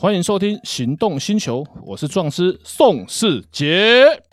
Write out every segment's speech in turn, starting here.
欢迎收听《行动星球》，我是壮师宋世杰。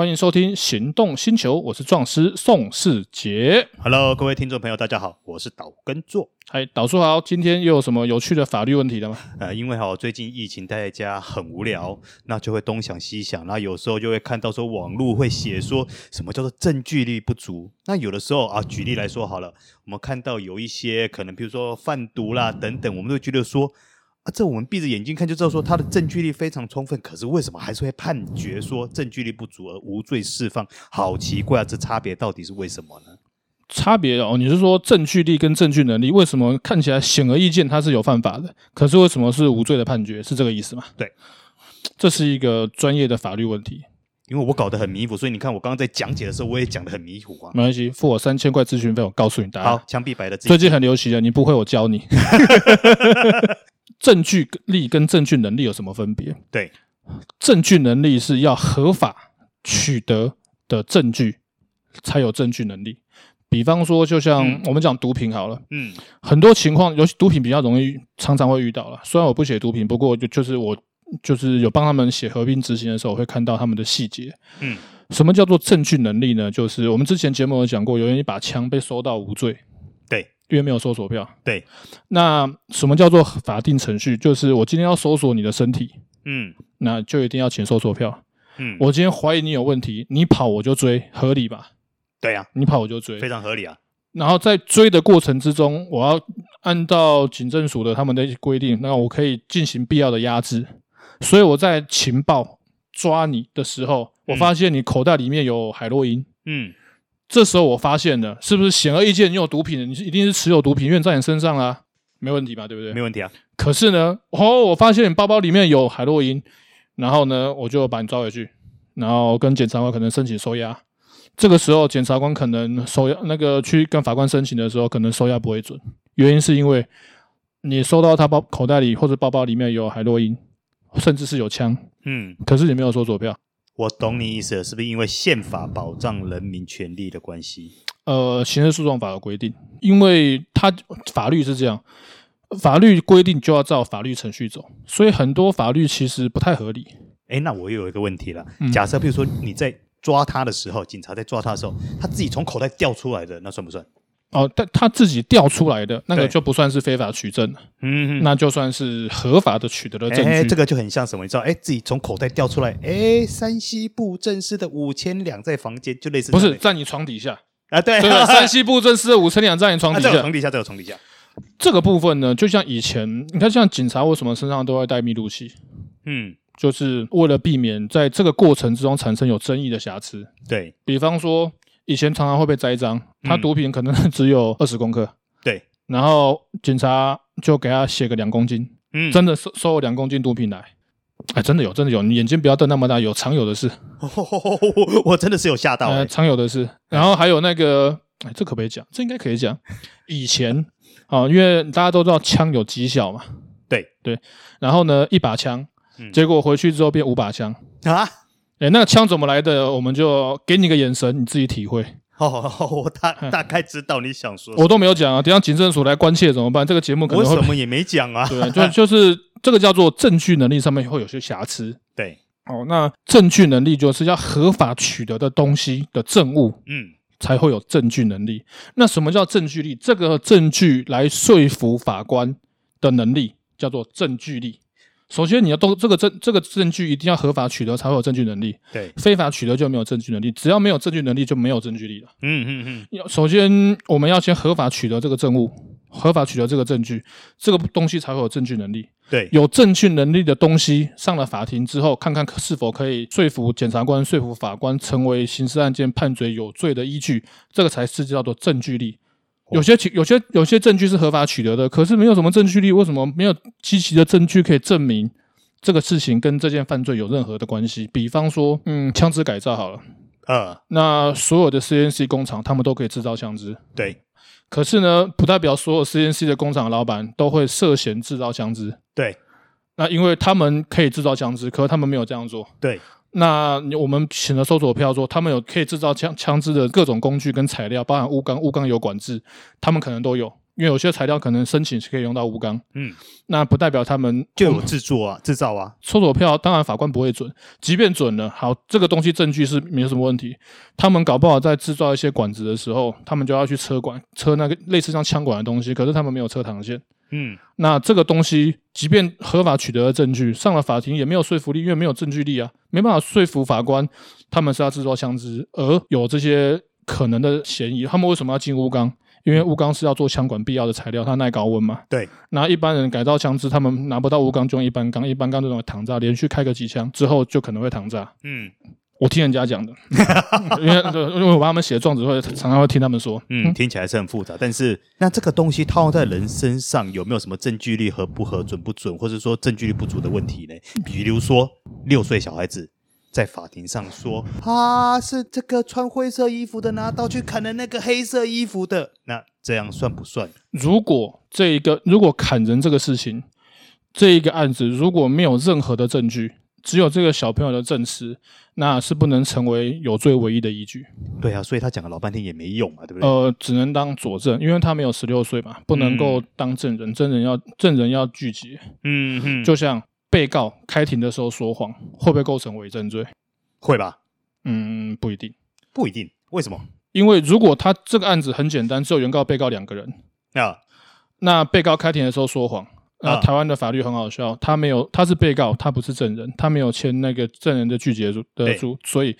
欢迎收听《行动星球》，我是壮师宋世杰。Hello，各位听众朋友，大家好，我是岛根座。嗨，岛叔好，今天又有什么有趣的法律问题了吗？呃，因为哈，最近疫情待在家很无聊，那就会东想西想，那有时候就会看到说网络会写说什么叫做证据力不足。那有的时候啊，举例来说好了，我们看到有一些可能，比如说贩毒啦等等，我们都觉得说。啊，这我们闭着眼睛看就知道，说他的证据力非常充分，可是为什么还是会判决说证据力不足而无罪释放？好奇怪啊！这差别到底是为什么呢？差别哦，你是说证据力跟证据能力为什么看起来显而易见他是有犯法的，可是为什么是无罪的判决？是这个意思吗？对，这是一个专业的法律问题。因为我搞得很迷糊，所以你看我刚刚在讲解的时候，我也讲得很迷糊啊。没关系，付我三千块咨询费，我告诉你答案。好，枪毙白的。最近很流行的，你不会我教你。证据力跟证据能力有什么分别？对，证据能力是要合法取得的证据才有证据能力。比方说，就像我们讲毒品好了，嗯，很多情况，尤其毒品比较容易，常常会遇到了。虽然我不写毒品，不过就就是我就是有帮他们写合并执行的时候，我会看到他们的细节。嗯，什么叫做证据能力呢？就是我们之前节目有讲过，有人一把枪被收到无罪。因为没有搜索票，对。那什么叫做法定程序？就是我今天要搜索你的身体，嗯，那就一定要请搜索票，嗯。我今天怀疑你有问题，你跑我就追，合理吧？对呀，你跑我就追，非常合理啊。然后在追的过程之中，我要按照警政署的他们的规定，那我可以进行必要的压制。所以我在情报抓你的时候，我发现你口袋里面有海洛因，嗯。这时候我发现了，是不是显而易见你有毒品？你是一定是持有毒品，因为在你身上啊，没问题吧？对不对？没问题啊。可是呢，哦，我发现你包包里面有海洛因，然后呢，我就把你抓回去，然后跟检察官可能申请收押。这个时候，检察官可能收押，那个去跟法官申请的时候，可能收押不会准，原因是因为你收到他包口袋里或者包包里面有海洛因，甚至是有枪，嗯，可是你没有搜索票。我懂你意思了，是不是因为宪法保障人民权利的关系？呃，刑事诉讼法的规定，因为它法律是这样，法律规定就要照法律程序走，所以很多法律其实不太合理。诶，那我又有一个问题了，假设比如说你在抓他的时候，警察在抓他的时候，他自己从口袋掉出来的，那算不算？哦，但他自己调出来的那个就不算是非法取证了，嗯，那就算是合法的取得了证据。欸、这个就很像什么？你知道？哎、欸，自己从口袋调出来，哎、欸，山西布政司的五千两在房间，就类似。不是在你床底下啊？对，对，山西布政司的五千两在你床底下，啊、床底下，这个床底下。这个部分呢，就像以前，你看，像警察为什么身上都要带密录器？嗯，就是为了避免在这个过程之中产生有争议的瑕疵。对，比方说。以前常常会被栽赃，他毒品可能 只有二十公克，对，然后警察就给他写个两公斤，嗯，真的收收了两公斤毒品来，哎，真的有，真的有，你眼睛不要瞪那么大，有常有的事，我 我真的是有吓到，欸，常有的事，然后还有那个，哎，这可不可以讲？这应该可以讲。以前啊，因为大家都知道枪有绩效嘛，对。对，然后呢，一把枪，结果回去之后变五把枪。啊。哎，那个枪怎么来的？我们就给你个眼神，你自己体会。哦，我大大概知道你想说。我都没有讲啊，等下警政署来关切怎么办？这个节目可能什么也没讲啊。对，就 就是这个叫做证据能力上面会有些瑕疵。对，哦，那证据能力就是要合法取得的东西的证物，嗯，才会有证据能力。那什么叫证据力？这个证据来说服法官的能力叫做证据力。首先，你要都这个证这个证据一定要合法取得才会有证据能力。对，非法取得就没有证据能力。只要没有证据能力，就没有证据力了。嗯嗯嗯。要首先我们要先合法取得这个证物，合法取得这个证据，这个东西才会有证据能力。对，有证据能力的东西上了法庭之后，看看是否可以说服检察官、说服法官，成为刑事案件判决有罪的依据，这个才是叫做证据力。有些有些有些证据是合法取得的，可是没有什么证据力。为什么没有积极的证据可以证明这个事情跟这件犯罪有任何的关系？比方说，嗯，枪支改造好了，呃，那所有的 CNC 工厂他们都可以制造枪支，对。可是呢，不代表所有 CNC 的工厂老板都会涉嫌制造枪支，对。那因为他们可以制造枪支，可是他们没有这样做，对。那我们请了搜索票说，他们有可以制造枪枪支的各种工具跟材料，包含钨钢，钨钢有管制，他们可能都有。因为有些材料可能申请是可以用到钨钢，嗯，那不代表他们就有制作啊、制造啊。搜索票当然法官不会准，即便准了，好，这个东西证据是没有什么问题。他们搞不好在制造一些管子的时候，他们就要去车管，车那个类似像枪管的东西，可是他们没有车膛线，嗯，那这个东西即便合法取得的证据上了法庭也没有说服力，因为没有证据力啊，没办法说服法官他们是要制造枪支，而有这些可能的嫌疑，他们为什么要进钨钢？因为钨钢是要做枪管必要的材料，它耐高温嘛。对。那一般人改造枪支，他们拿不到钨钢，就用一般钢。一般钢这种膛炸，连续开个几枪之后，就可能会膛炸。嗯，我听人家讲的，因为因为我帮他们写状子会，常常会听他们说。嗯，听起来是很复杂。但是，那这个东西套用在人身上，有没有什么证据力合不合、准不准，或者说证据力不足的问题呢？比如说，六岁小孩子。在法庭上说，他是这个穿灰色衣服的拿刀去砍了那个黑色衣服的，那这样算不算？如果这一个如果砍人这个事情，这一个案子如果没有任何的证据，只有这个小朋友的证词，那是不能成为有罪唯一的依据。对啊，所以他讲了老半天也没用啊，对不对？呃，只能当佐证，因为他没有十六岁嘛，不能够当证人，证人要证人要聚集。嗯哼，就像。被告开庭的时候说谎，会不会构成伪证罪？会吧？嗯，不一定，不一定。为什么？因为如果他这个案子很简单，只有原告、被告两个人啊，那被告开庭的时候说谎，那台湾的法律很好笑，他没有，他是被告，他不是证人，他没有签那个证人的拒绝书的书，所以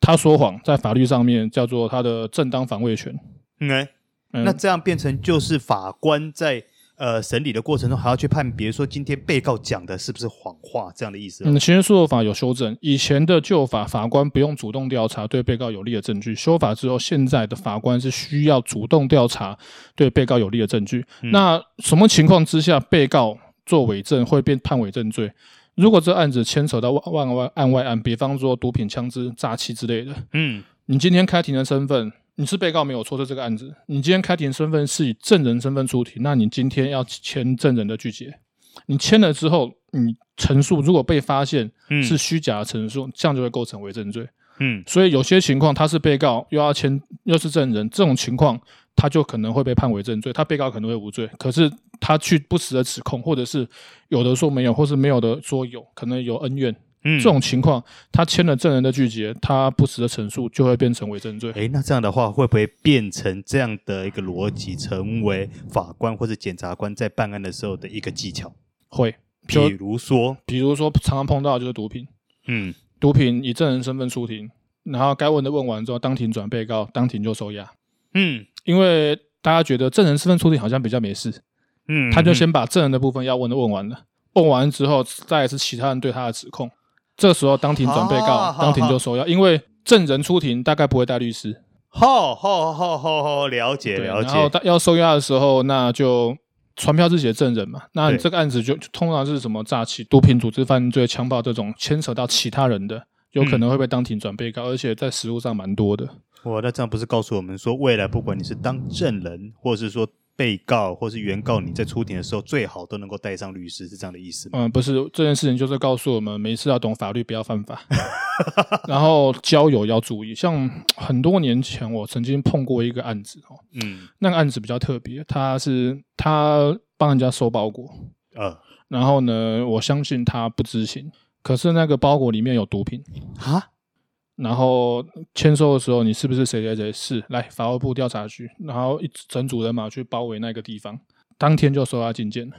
他说谎在法律上面叫做他的正当防卫权。嗯，那这样变成就是法官在。呃，审理的过程中还要去判别，说今天被告讲的是不是谎话，这样的意思。嗯，刑事诉讼法有修正，以前的旧法，法官不用主动调查对被告有利的证据，修法之后，现在的法官是需要主动调查对被告有利的证据。嗯、那什么情况之下，被告做伪证会被判伪证罪？如果这案子牵扯到万万案外案，比方说毒品、枪支、诈欺之类的，嗯，你今天开庭的身份。你是被告没有错，在这个案子。你今天开庭身份是以证人身份出庭，那你今天要签证人的拒绝。你签了之后，你陈述如果被发现是虚假的陈述，嗯、这样就会构成伪证罪。嗯，所以有些情况他是被告又要签又是证人，这种情况他就可能会被判伪证罪，他被告可能会无罪。可是他去不实的指控，或者是有的说没有，或是没有的说有，可能有恩怨。嗯，这种情况，他签了证人的拒绝，他不实的陈述就会变成伪证罪。诶，那这样的话，会不会变成这样的一个逻辑，成为法官或者检察官在办案的时候的一个技巧？会，比如说，比如说常常碰到的就是毒品，嗯，毒品以证人身份出庭，然后该问的问完之后，当庭转被告，当庭就收押。嗯，因为大家觉得证人身份出庭好像比较没事，嗯，他就先把证人的部分要问的问完了，问完之后，再是其他人对他的指控。这时候当庭转被告，啊、当庭就收押，因为证人出庭大概不会带律师。好好好好好，了解了解。然后要收押的时候，那就传票自己的证人嘛。那你这个案子就，就通常是什么诈欺、毒品组织犯罪、强暴这种牵扯到其他人的，有可能会被当庭转被告，嗯、而且在实务上蛮多的。哇，那这样不是告诉我们说，未来不管你是当证人，或者是说。被告或是原告，你在出庭的时候最好都能够带上律师，是这样的意思吗？嗯，不是，这件事情就是告诉我们，每次要懂法律，不要犯法。然后交友要注意，像很多年前我曾经碰过一个案子哦，嗯，那个案子比较特别，他是他帮人家收包裹，呃，然后呢，我相信他不知情，可是那个包裹里面有毒品啊。然后签收的时候，你是不是谁谁谁？是来法务部调查局，然后一整组人马去包围那个地方，当天就收押禁见了。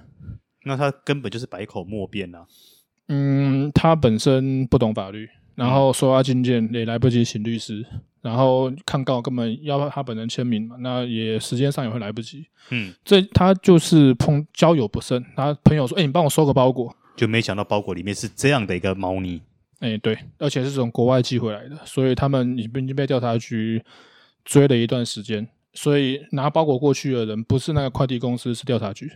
那他根本就是百口莫辩啊。嗯，他本身不懂法律，然后收押禁见也来不及请律师，然后抗告根本要他本人签名嘛，那也时间上也会来不及。嗯，这他就是碰交友不慎，他朋友说：“哎、欸，你帮我收个包裹。”就没想到包裹里面是这样的一个猫腻。哎、欸，对，而且是从国外寄回来的，所以他们已经被调查局追了一段时间。所以拿包裹过去的人不是那个快递公司，是调查局。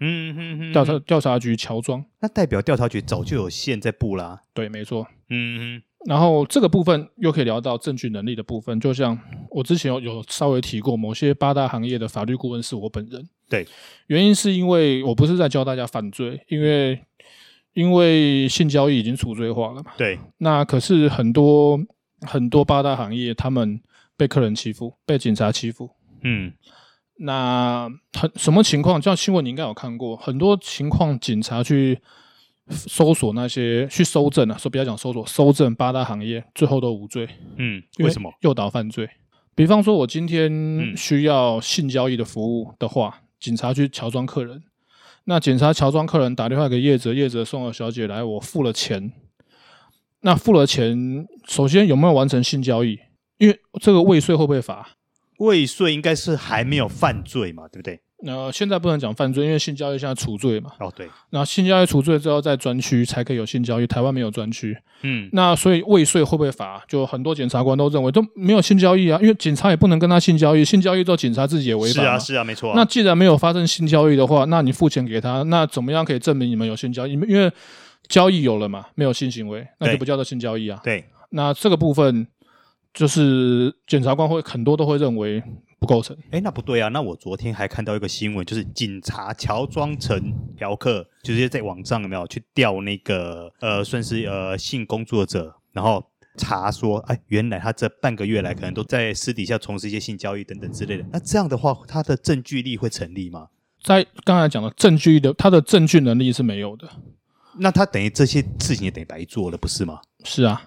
嗯嗯嗯，调查调查局乔装，那代表调查局早就有线在布啦。对，没错。嗯嗯。然后这个部分又可以聊到证据能力的部分，就像我之前有有稍微提过，某些八大行业的法律顾问是我本人。对，原因是因为我不是在教大家犯罪，因为。因为性交易已经除罪化了嘛。对。那可是很多很多八大行业，他们被客人欺负，被警察欺负。嗯。那很什么情况？像新闻你应该有看过，很多情况警察去搜索那些去搜证啊，说不要讲搜索，搜证八大行业最后都无罪。嗯。为什么？诱导犯罪。比方说，我今天需要性交易的服务的话，嗯、警察去乔装客人。那警察乔装客人打电话给叶泽，叶泽送了小姐来，我付了钱。那付了钱，首先有没有完成性交易？因为这个未遂会不会罚？未遂应该是还没有犯罪嘛，对不对？那、呃、现在不能讲犯罪，因为性交易现在除罪嘛。哦，对。那性交易除罪之后，在专区才可以有性交易。台湾没有专区。嗯。那所以未遂会不会罚？就很多检察官都认为都没有性交易啊，因为警察也不能跟他性交易。性交易之后，警察自己也违法。是啊，是啊，没错、啊。那既然没有发生性交易的话，那你付钱给他，那怎么样可以证明你们有性交易？因为交易有了嘛，没有性行为，那就不叫做性交易啊。对。那这个部分就是检察官会很多都会认为。不构成。哎，那不对啊！那我昨天还看到一个新闻，就是警察乔装成嫖客，就是在网上有没有去调那个呃，算是呃性工作者，然后查说，哎，原来他这半个月来可能都在私底下从事一些性交易等等之类的。那这样的话，他的证据力会成立吗？在刚才讲的证据的，他的证据能力是没有的。那他等于这些事情也等于白做了，不是吗？是啊。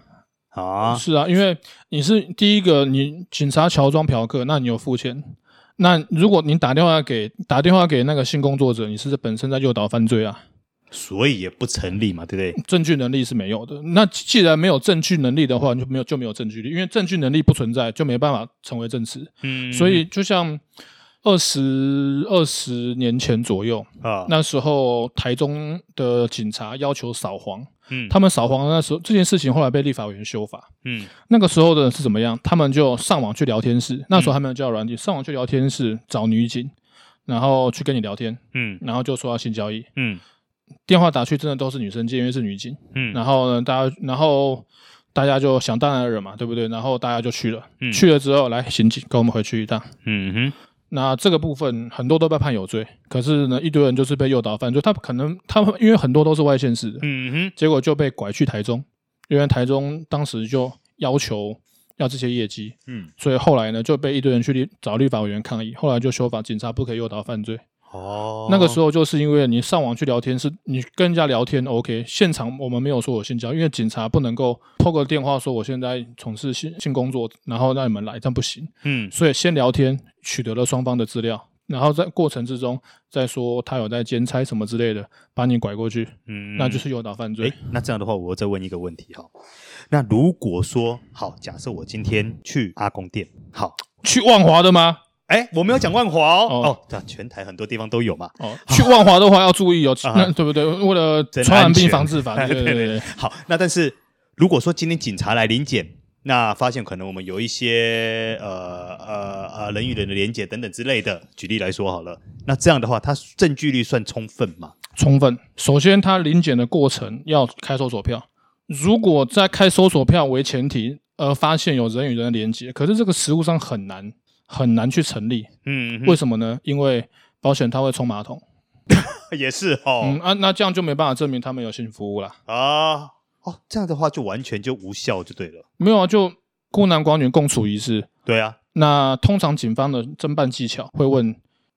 啊，是啊，因为你是第一个，你警察乔装嫖客，那你有付钱。那如果你打电话给打电话给那个性工作者，你是本身在诱导犯罪啊，所以也不成立嘛，对不对？证据能力是没有的。那既然没有证据能力的话，就没有就没有证据力，因为证据能力不存在，就没办法成为证词。嗯，所以就像二十二十年前左右啊，那时候台中的警察要求扫黄。嗯，他们扫黄的那时候，这件事情后来被立法委员修法。嗯，那个时候的是怎么样？他们就上网去聊天室，那时候还没有交友软体，上网去聊天室找女警，然后去跟你聊天。嗯，然后就说要性交易。嗯，电话打去真的都是女生接，因为是女警。嗯，然后呢，大家，然后大家就想当然了嘛，对不对？然后大家就去了。嗯，去了之后，来刑警跟我们回去一趟。嗯哼。那这个部分很多都被判有罪，可是呢，一堆人就是被诱导犯罪。他可能他们因为很多都是外县市的，嗯哼，结果就被拐去台中，因为台中当时就要求要这些业绩，嗯，所以后来呢就被一堆人去找立法委员抗议，后来就修法，警察不可以诱导犯罪。哦，那个时候就是因为你上网去聊天，是你跟人家聊天，OK，现场我们没有说我性交，因为警察不能够透过电话说我现在从事性性工作，然后让你们来，这样不行。嗯，所以先聊天，取得了双方的资料，然后在过程之中再说他有在兼差什么之类的，把你拐过去，嗯，那就是诱导犯罪。那这样的话，我再问一个问题哈，那如果说好，假设我今天去阿公店，好，去万华的吗？哎，我没有讲万华哦，哦，对，全台很多地方都有嘛。哦，去万华的话要注意哦，那对不对？为了传染病防治法，对对对。好，那但是如果说今天警察来临检，那发现可能我们有一些呃呃呃人与人的连接等等之类的，举例来说好了，那这样的话，它证据力算充分吗？充分。首先，他临检的过程要开搜索票，如果在开搜索票为前提，而发现有人与人的连接，可是这个实务上很难。很难去成立，嗯，为什么呢？因为保险他会冲马桶，也是哦，嗯啊，那这样就没办法证明他们有性服务了啊，哦，这样的话就完全就无效就对了，没有啊，就孤男寡女共处一室，对啊，那通常警方的侦办技巧会问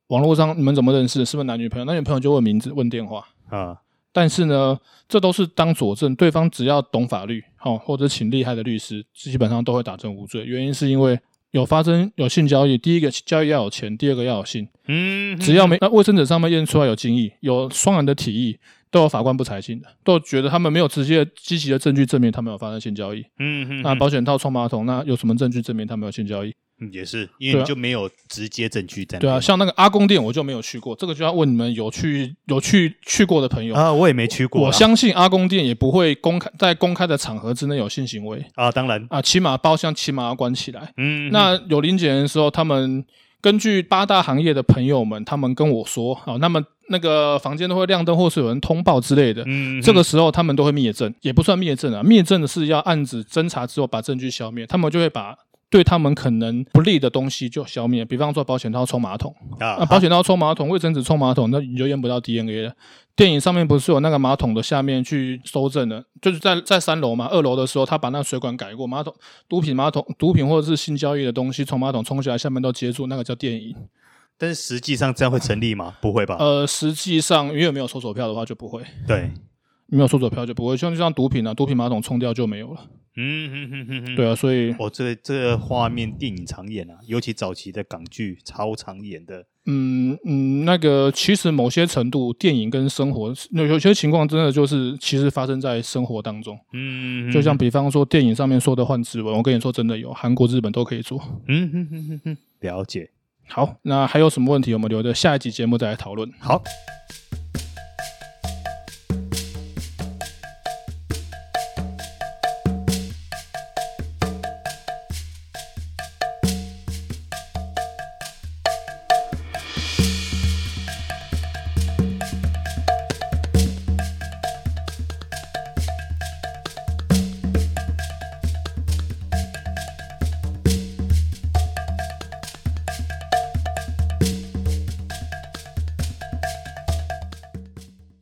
网络上你们怎么认识，是不是男女朋友？男女朋友就问名字、问电话。啊，但是呢，这都是当佐证，对方只要懂法律，好，或者请厉害的律师，基本上都会打证无罪，原因是因为。有发生有性交易，第一个交易要有钱，第二个要有性。嗯，只要没那卫生纸上面验出来有精液，有双人的体液，都有法官不采信的，都觉得他们没有直接积极的证据证明他们有发生性交易。嗯哼，那保险套冲马桶，那有什么证据证明他们有性交易？嗯，也是，因为你就没有直接证据在。对啊，像那个阿公店，我就没有去过，这个就要问你们有去有去去过的朋友啊。我也没去过，我相信阿公店也不会公开在公开的场合之内有性行为啊。当然啊，起码包厢起码要关起来。嗯，那有临检的时候，他们根据八大行业的朋友们，他们跟我说啊，那么那个房间都会亮灯，或是有人通报之类的。嗯，这个时候他们都会灭证，也不算灭证啊，灭证的是要案子侦查之后把证据消灭，他们就会把。对他们可能不利的东西就消灭。比方说保险套冲马桶啊，啊，保险套冲马桶，卫生纸冲马桶，那你就验不到 DNA 了。电影上面不是有那个马桶的下面去搜证的，就是在在三楼嘛，二楼的时候他把那个水管改过，马桶毒品马桶毒品或者是性交易的东西从马桶冲下来，下面都接住，那个叫电影。但是实际上这样会成立吗？不会吧？呃，实际上因为没有搜索票的话就不会。对，没有搜索票就不会，像就像毒品啊，毒品马桶冲掉就没有了。嗯对啊，所以哦，这个这个画面电影常演啊，尤其早期的港剧超常演的。嗯嗯，那个其实某些程度，电影跟生活有有些情况真的就是其实发生在生活当中。嗯，就像比方说电影上面说的换指纹，我跟你说真的有，韩国、日本都可以做。嗯哼哼哼哼，了解。好，那还有什么问题？我们留着下一集节目再来讨论。好。